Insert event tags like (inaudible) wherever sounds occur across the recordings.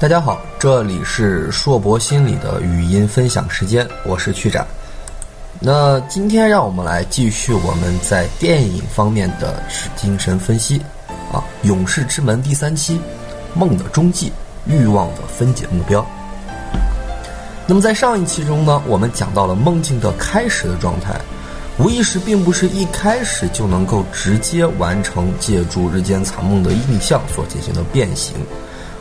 大家好，这里是硕博心理的语音分享时间，我是曲展。那今天让我们来继续我们在电影方面的精神分析啊，《勇士之门》第三期，梦的终极，欲望的分解目标。那么在上一期中呢，我们讲到了梦境的开始的状态，无意识并不是一开始就能够直接完成借助日间残梦的印象所进行的变形。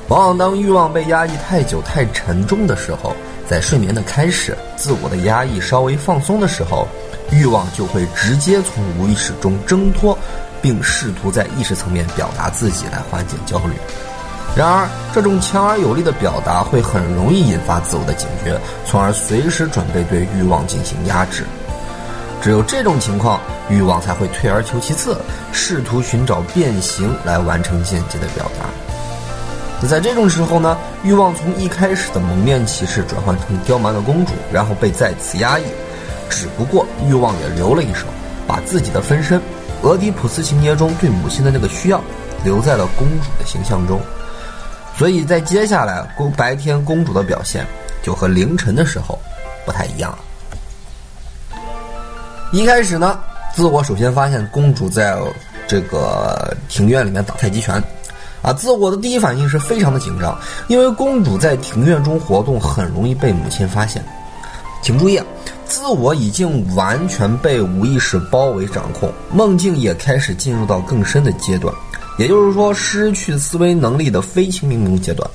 往往当欲望被压抑太久、太沉重的时候，在睡眠的开始，自我的压抑稍微放松的时候，欲望就会直接从无意识中挣脱，并试图在意识层面表达自己来缓解焦虑。然而，这种强而有力的表达会很容易引发自我的警觉，从而随时准备对欲望进行压制。只有这种情况，欲望才会退而求其次，试图寻找变形来完成间接的表达。那在这种时候呢，欲望从一开始的蒙面骑士转换成刁蛮的公主，然后被再次压抑。只不过欲望也留了一手，把自己的分身——俄狄浦斯情节中对母亲的那个需要，留在了公主的形象中。所以在接下来公白天公主的表现，就和凌晨的时候不太一样了。一开始呢，自我首先发现公主在这个庭院里面打太极拳。啊，自我的第一反应是非常的紧张，因为公主在庭院中活动很容易被母亲发现。请注意，啊，自我已经完全被无意识包围掌控，梦境也开始进入到更深的阶段，也就是说，失去思维能力的非清明梦阶段。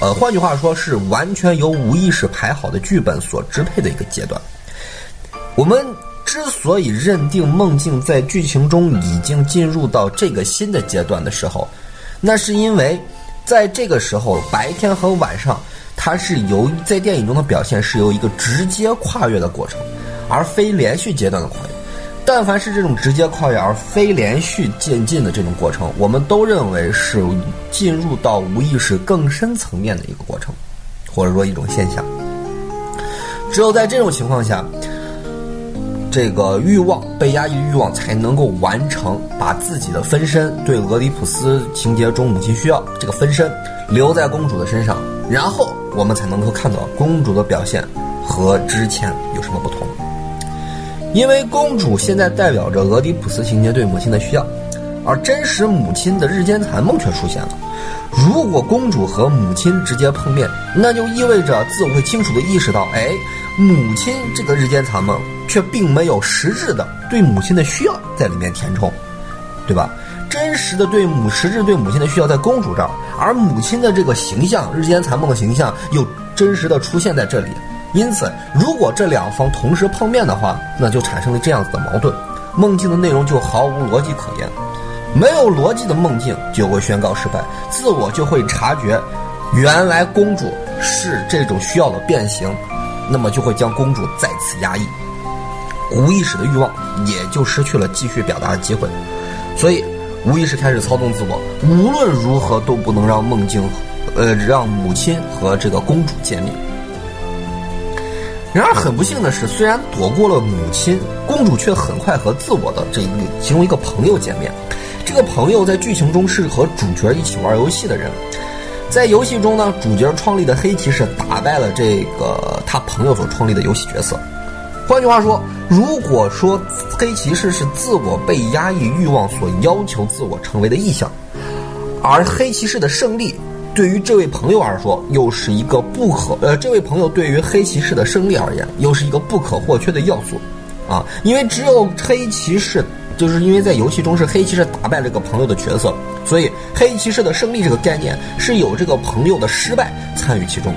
呃，换句话说，是完全由无意识排好的剧本所支配的一个阶段。我们之所以认定梦境在剧情中已经进入到这个新的阶段的时候，那是因为，在这个时候，白天和晚上，它是由在电影中的表现是由一个直接跨越的过程，而非连续阶段的跨越。但凡是这种直接跨越而非连续渐进的这种过程，我们都认为是进入到无意识更深层面的一个过程，或者说一种现象。只有在这种情况下。这个欲望被压抑，欲望才能够完成把自己的分身对俄狄浦斯情节中母亲需要这个分身留在公主的身上，然后我们才能够看到公主的表现和之前有什么不同。因为公主现在代表着俄狄浦斯情节对母亲的需要，而真实母亲的日间残梦却出现了。如果公主和母亲直接碰面，那就意味着自我会清楚的意识到，哎。母亲这个日间残梦，却并没有实质的对母亲的需要在里面填充，对吧？真实的对母实质对母亲的需要在公主这儿，而母亲的这个形象日间残梦的形象又真实的出现在这里。因此，如果这两方同时碰面的话，那就产生了这样子的矛盾，梦境的内容就毫无逻辑可言。没有逻辑的梦境就会宣告失败，自我就会察觉，原来公主是这种需要的变形。那么就会将公主再次压抑，无意识的欲望也就失去了继续表达的机会，所以无意识开始操纵自我，无论如何都不能让梦境，呃，让母亲和这个公主见面。然而很不幸的是，虽然躲过了母亲，公主却很快和自我的这一个其中一个朋友见面。这个朋友在剧情中是和主角一起玩游戏的人。在游戏中呢，主角创立的黑骑士打败了这个他朋友所创立的游戏角色。换句话说，如果说黑骑士是自我被压抑欲望所要求自我成为的意象，而黑骑士的胜利对于这位朋友而说又是一个不可呃，这位朋友对于黑骑士的胜利而言又是一个不可或缺的要素啊，因为只有黑骑士。就是因为在游戏中是黑骑士打败这个朋友的角色，所以黑骑士的胜利这个概念是有这个朋友的失败参与其中。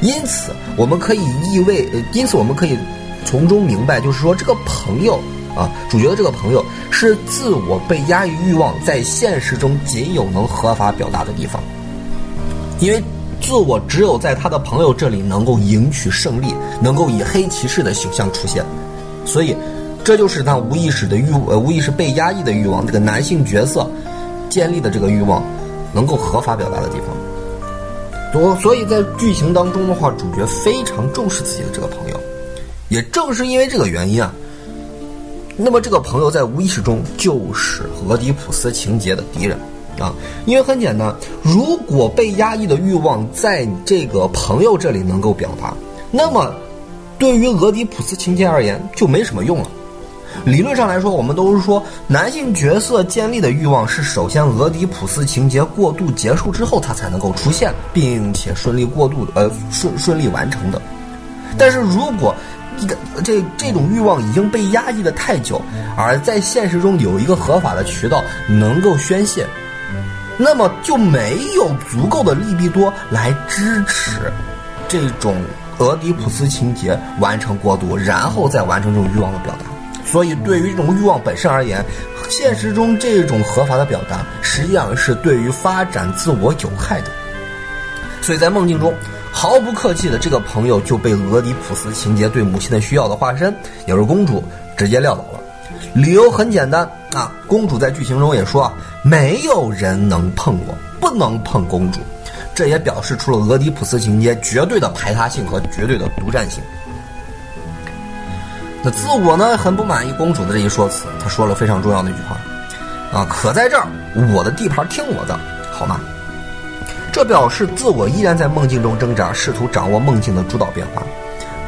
因此，我们可以意味，呃因此我们可以从中明白，就是说这个朋友啊，主角的这个朋友是自我被压抑欲望在现实中仅有能合法表达的地方，因为自我只有在他的朋友这里能够赢取胜利，能够以黑骑士的形象出现，所以。这就是他无意识的欲，呃，无意识被压抑的欲望。这个男性角色建立的这个欲望，能够合法表达的地方。所所以，在剧情当中的话，主角非常重视自己的这个朋友。也正是因为这个原因啊，那么这个朋友在无意识中就是俄狄浦斯情节的敌人。啊，因为很简单，如果被压抑的欲望在这个朋友这里能够表达，那么对于俄狄浦斯情节而言就没什么用了。理论上来说，我们都是说男性角色建立的欲望是首先俄狄浦斯情节过渡结束之后，它才能够出现，并且顺利过渡呃顺顺利完成的。但是如果一个这这种欲望已经被压抑的太久，而在现实中有一个合法的渠道能够宣泄，那么就没有足够的利弊多来支持这种俄狄浦斯情节完成过渡，然后再完成这种欲望的表达。所以，对于这种欲望本身而言，现实中这种合法的表达实际上是对于发展自我有害的。所以在梦境中，毫不客气的这个朋友就被俄狄浦斯情节对母亲的需要的化身，也是公主直接撂倒了。理由很简单啊，公主在剧情中也说啊，没有人能碰我，不能碰公主。这也表示出了俄狄浦斯情节绝对的排他性和绝对的独占性。那自我呢，很不满意公主的这一说辞，他说了非常重要的一句话，啊，可在这儿，我的地盘听我的，好吗？这表示自我依然在梦境中挣扎，试图掌握梦境的主导变化。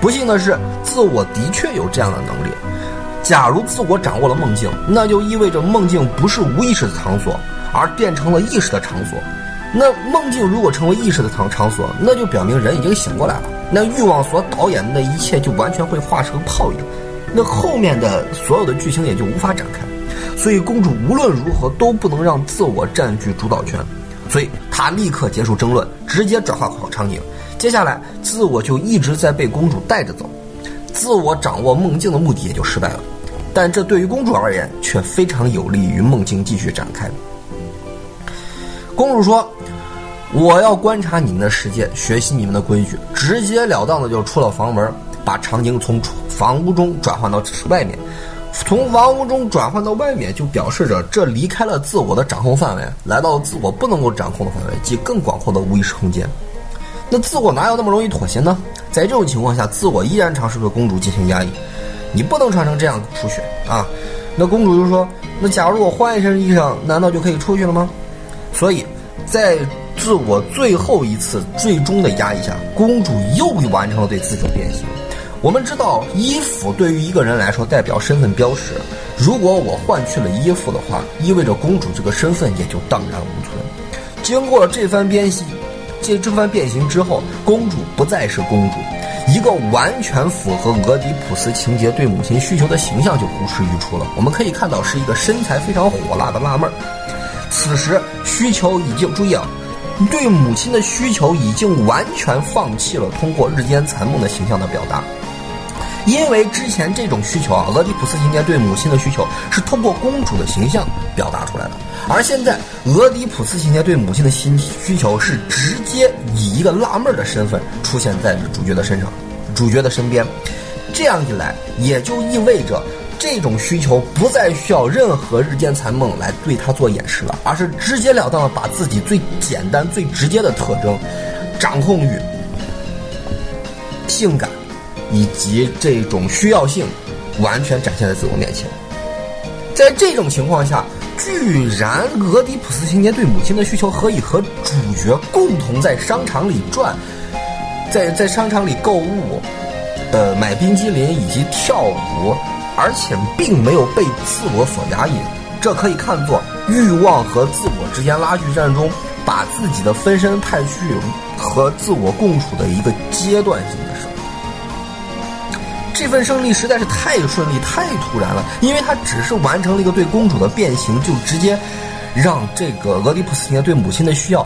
不幸的是，自我的确有这样的能力。假如自我掌握了梦境，那就意味着梦境不是无意识的场所，而变成了意识的场所。那梦境如果成为意识的场场所，那就表明人已经醒过来了。那欲望所导演的那一切就完全会化成泡影。那后面的所有的剧情也就无法展开，所以公主无论如何都不能让自我占据主导权，所以她立刻结束争论，直接转化好场景。接下来，自我就一直在被公主带着走，自我掌握梦境的目的也就失败了。但这对于公主而言却非常有利于梦境继续展开。公主说：“我要观察你们的世界，学习你们的规矩。”直截了当的就出了房门，把场景从房屋中转换到外面，从房屋中转换到外面，就表示着这离开了自我的掌控范围，来到了自我不能够掌控的范围，即更广阔的无意识空间。那自我哪有那么容易妥协呢？在这种情况下，自我依然尝试对公主进行压抑。你不能穿成这样出去啊！那公主就说：“那假如我换一身衣裳，难道就可以出去了吗？”所以，在自我最后一次最终的压抑下，公主又完成了对自己的变形。我们知道，衣服对于一个人来说代表身份标识。如果我换去了衣服的话，意味着公主这个身份也就荡然无存。经过了这番变形，这这番变形之后，公主不再是公主，一个完全符合俄狄浦斯情节对母亲需求的形象就呼之欲出了。我们可以看到，是一个身材非常火辣的辣妹儿。此时需求已经注意啊，对母亲的需求已经完全放弃了通过日间残梦的形象的表达。因为之前这种需求啊，俄狄浦斯情节对母亲的需求是通过公主的形象表达出来的，而现在俄狄浦斯情节对母亲的心需求是直接以一个辣妹儿的身份出现在主角的身上，主角的身边，这样一来也就意味着这种需求不再需要任何日间残梦来对他做掩饰了，而是直截了。当的把自己最简单最直接的特征，掌控欲、性感。以及这种需要性，完全展现在自我面前。在这种情况下，居然俄狄浦斯情节对母亲的需求可以和主角共同在商场里转，在在商场里购物，呃，买冰激凌以及跳舞，而且并没有被自我所压抑。这可以看作欲望和自我之间拉锯战中，把自己的分身派去和自我共处的一个阶段性的事。这份胜利实在是太顺利、太突然了，因为他只是完成了一个对公主的变形，就直接让这个俄狄浦斯情节对母亲的需要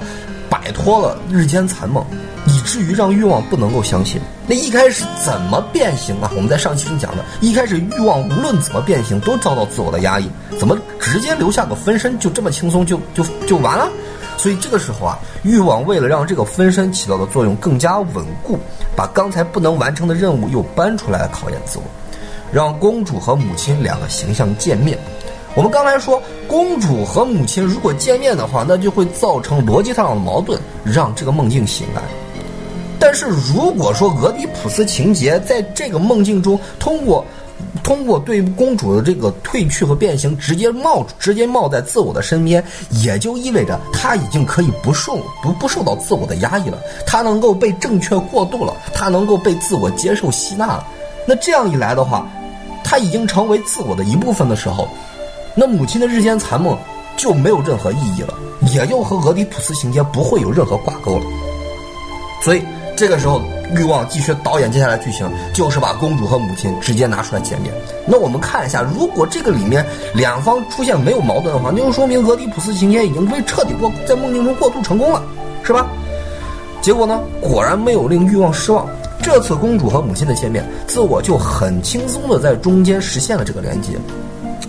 摆脱了日间残梦，以至于让欲望不能够相信。那一开始怎么变形啊？我们在上期中讲的，一开始欲望无论怎么变形都遭到自我的压抑，怎么直接留下个分身就这么轻松就就就完了？所以这个时候啊，欲望为了让这个分身起到的作用更加稳固，把刚才不能完成的任务又搬出来考验自我，让公主和母亲两个形象见面。我们刚才说，公主和母亲如果见面的话，那就会造成逻辑上的矛盾，让这个梦境醒来。但是如果说俄狄浦斯情节在这个梦境中通过。通过对公主的这个褪去和变形，直接冒直接冒在自我的身边，也就意味着她已经可以不受不不受到自我的压抑了，她能够被正确过渡了，她能够被自我接受吸纳了。那这样一来的话，她已经成为自我的一部分的时候，那母亲的日间残梦就没有任何意义了，也就和俄狄浦斯情节不会有任何挂钩了。所以这个时候，欲望继续导演接下来剧情，就是把公主和母亲直接拿出来见面。那我们看一下，如果这个里面两方出现没有矛盾的话，那就说明俄狄浦斯情节已经被彻底过在梦境中过渡成功了，是吧？结果呢，果然没有令欲望失望。这次公主和母亲的见面，自我就很轻松的在中间实现了这个连接，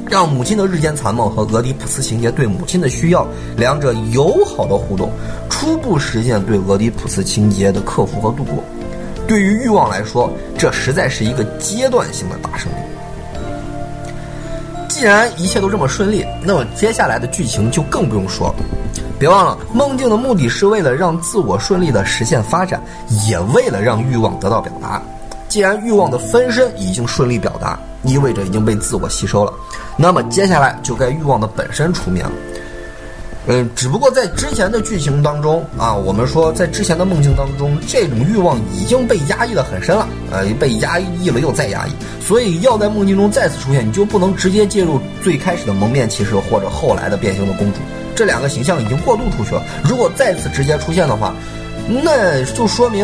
让母亲的日间残梦和俄狄浦斯情节对母亲的需要两者友好的互动，初步实现对俄狄浦斯情节的克服和度过。对于欲望来说，这实在是一个阶段性的大胜利。既然一切都这么顺利，那么接下来的剧情就更不用说了。别忘了，梦境的目的是为了让自我顺利的实现发展，也为了让欲望得到表达。既然欲望的分身已经顺利表达，意味着已经被自我吸收了，那么接下来就该欲望的本身出面了。嗯，只不过在之前的剧情当中啊，我们说在之前的梦境当中，这种欲望已经被压抑的很深了，呃，被压抑了又再压抑，所以要在梦境中再次出现，你就不能直接介入最开始的蒙面骑士或者后来的变形的公主。这两个形象已经过渡出去了，如果再次直接出现的话，那就说明，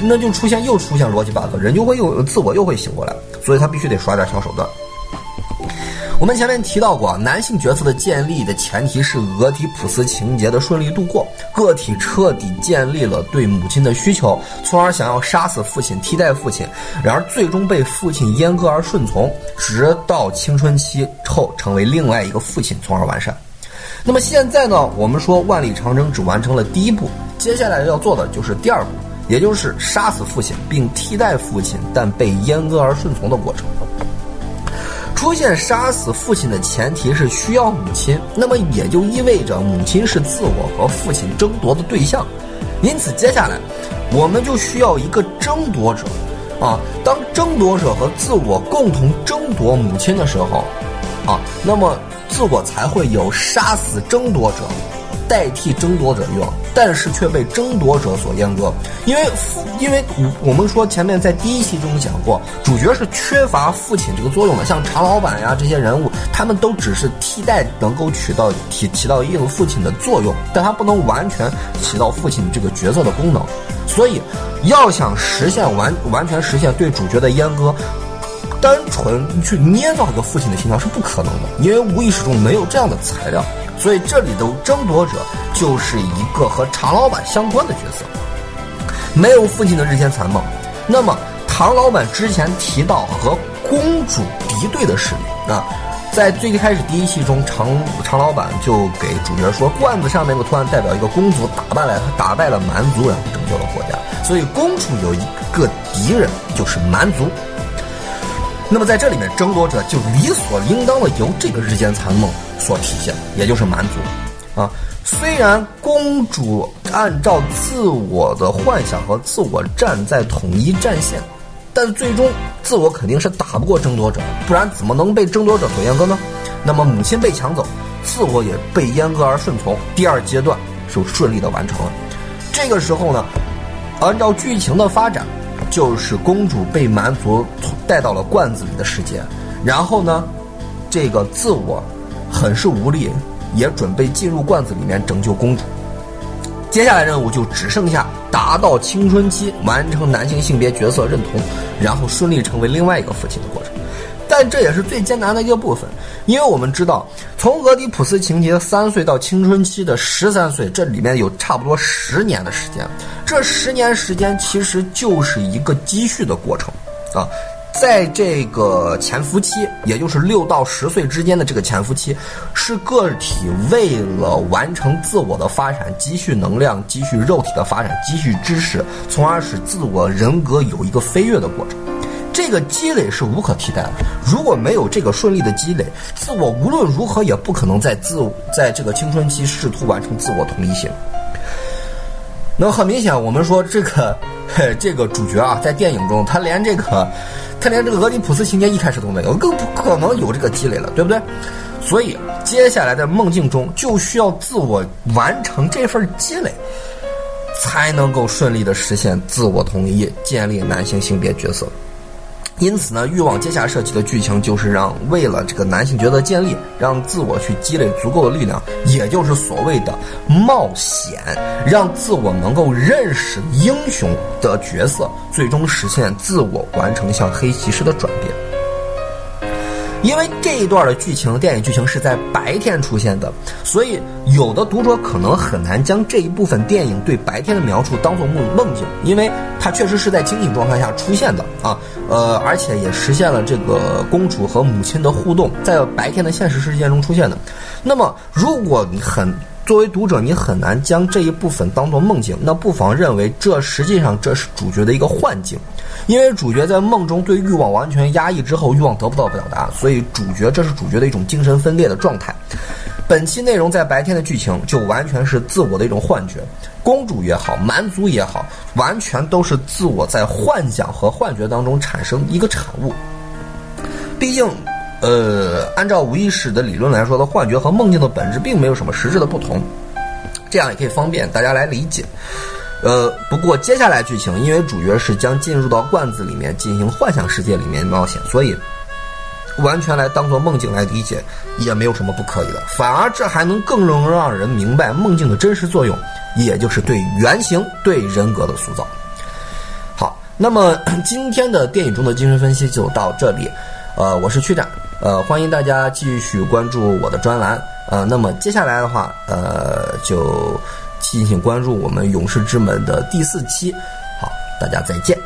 那就出现又出现逻辑 bug，人就会又自我又会醒过来，所以他必须得耍点小手段。我们前面提到过，男性角色的建立的前提是俄狄浦斯情节的顺利度过，个体彻底建立了对母亲的需求，从而想要杀死父亲替代父亲，然而最终被父亲阉割而顺从，直到青春期后成为另外一个父亲，从而完善。那么现在呢？我们说万里长征只完成了第一步，接下来要做的就是第二步，也就是杀死父亲并替代父亲，但被阉割而顺从的过程。出现杀死父亲的前提是需要母亲，那么也就意味着母亲是自我和父亲争夺的对象，因此接下来我们就需要一个争夺者，啊，当争夺者和自我共同争夺母亲的时候，啊，那么。自我才会有杀死争夺者，代替争夺者欲望，但是却被争夺者所阉割。因为父，因为我我们说前面在第一期中讲过，主角是缺乏父亲这个作用的。像常老板呀这些人物，他们都只是替代，能够起到起起到一定父亲的作用，但他不能完全起到父亲这个角色的功能。所以，要想实现完完全实现对主角的阉割。单纯去捏造一个父亲的形象是不可能的，因为无意识中没有这样的材料，所以这里的争夺者就是一个和常老板相关的角色，没有父亲的日间残梦。那么唐老板之前提到和公主敌对的势力啊，在最开始第一期中，常常老板就给主角说，罐子上面的图案代表一个公主打败了打败了蛮族然后，拯救了国家，所以公主有一个敌人就是蛮族。那么在这里面，争夺者就理所应当的由这个日间残梦所体现，也就是蛮族，啊，虽然公主按照自我的幻想和自我站在统一战线，但最终自我肯定是打不过争夺者，不然怎么能被争夺者所阉割呢？那么母亲被抢走，自我也被阉割而顺从，第二阶段就顺利的完成了。这个时候呢，按照剧情的发展。就是公主被蛮族带到了罐子里的世界，然后呢，这个自我很是无力，也准备进入罐子里面拯救公主。接下来任务就只剩下达到青春期，完成男性性别角色认同，然后顺利成为另外一个父亲的过程。但这也是最艰难的一个部分，因为我们知道，从俄狄浦斯情节三岁到青春期的十三岁，这里面有差不多十年的时间。这十年时间其实就是一个积蓄的过程，啊，在这个潜伏期，也就是六到十岁之间的这个潜伏期，是个体为了完成自我的发展，积蓄能量，积蓄肉体的发展，积蓄知识，从而使自我人格有一个飞跃的过程。这个积累是无可替代的。如果没有这个顺利的积累，自我无论如何也不可能在自在这个青春期试图完成自我同一性。那很明显，我们说这个 (laughs) 这个主角啊，在电影中他连这个他连这个俄狄浦斯情节一开始都没有，更不可能有这个积累了，对不对？所以接下来的梦境中就需要自我完成这份积累，才能够顺利的实现自我统一，建立男性性别角色。因此呢，欲望接下设计的剧情就是让为了这个男性角色建立，让自我去积累足够的力量，也就是所谓的冒险，让自我能够认识英雄的角色，最终实现自我完成向黑骑士的转变。因为这一段的剧情，电影剧情是在白天出现的，所以有的读者可能很难将这一部分电影对白天的描述当做梦梦境，因为它确实是在清醒状态下出现的啊，呃，而且也实现了这个公主和母亲的互动，在白天的现实世界中出现的。那么，如果你很作为读者，你很难将这一部分当做梦境，那不妨认为这实际上这是主角的一个幻境。因为主角在梦中对欲望完全压抑之后，欲望得不到表达，所以主角这是主角的一种精神分裂的状态。本期内容在白天的剧情就完全是自我的一种幻觉，公主也好，蛮族也好，完全都是自我在幻想和幻觉当中产生一个产物。毕竟，呃，按照无意识的理论来说的幻觉和梦境的本质并没有什么实质的不同，这样也可以方便大家来理解。呃，不过接下来剧情，因为主角是将进入到罐子里面进行幻想世界里面冒险，所以完全来当做梦境来理解也没有什么不可以的。反而这还能更能让人明白梦境的真实作用，也就是对原型、对人格的塑造。好，那么 (clears throat) 今天的电影中的精神分析就到这里。呃，我是区长，呃，欢迎大家继续关注我的专栏。呃，那么接下来的话，呃，就。敬请关注我们《勇士之门》的第四期，好，大家再见。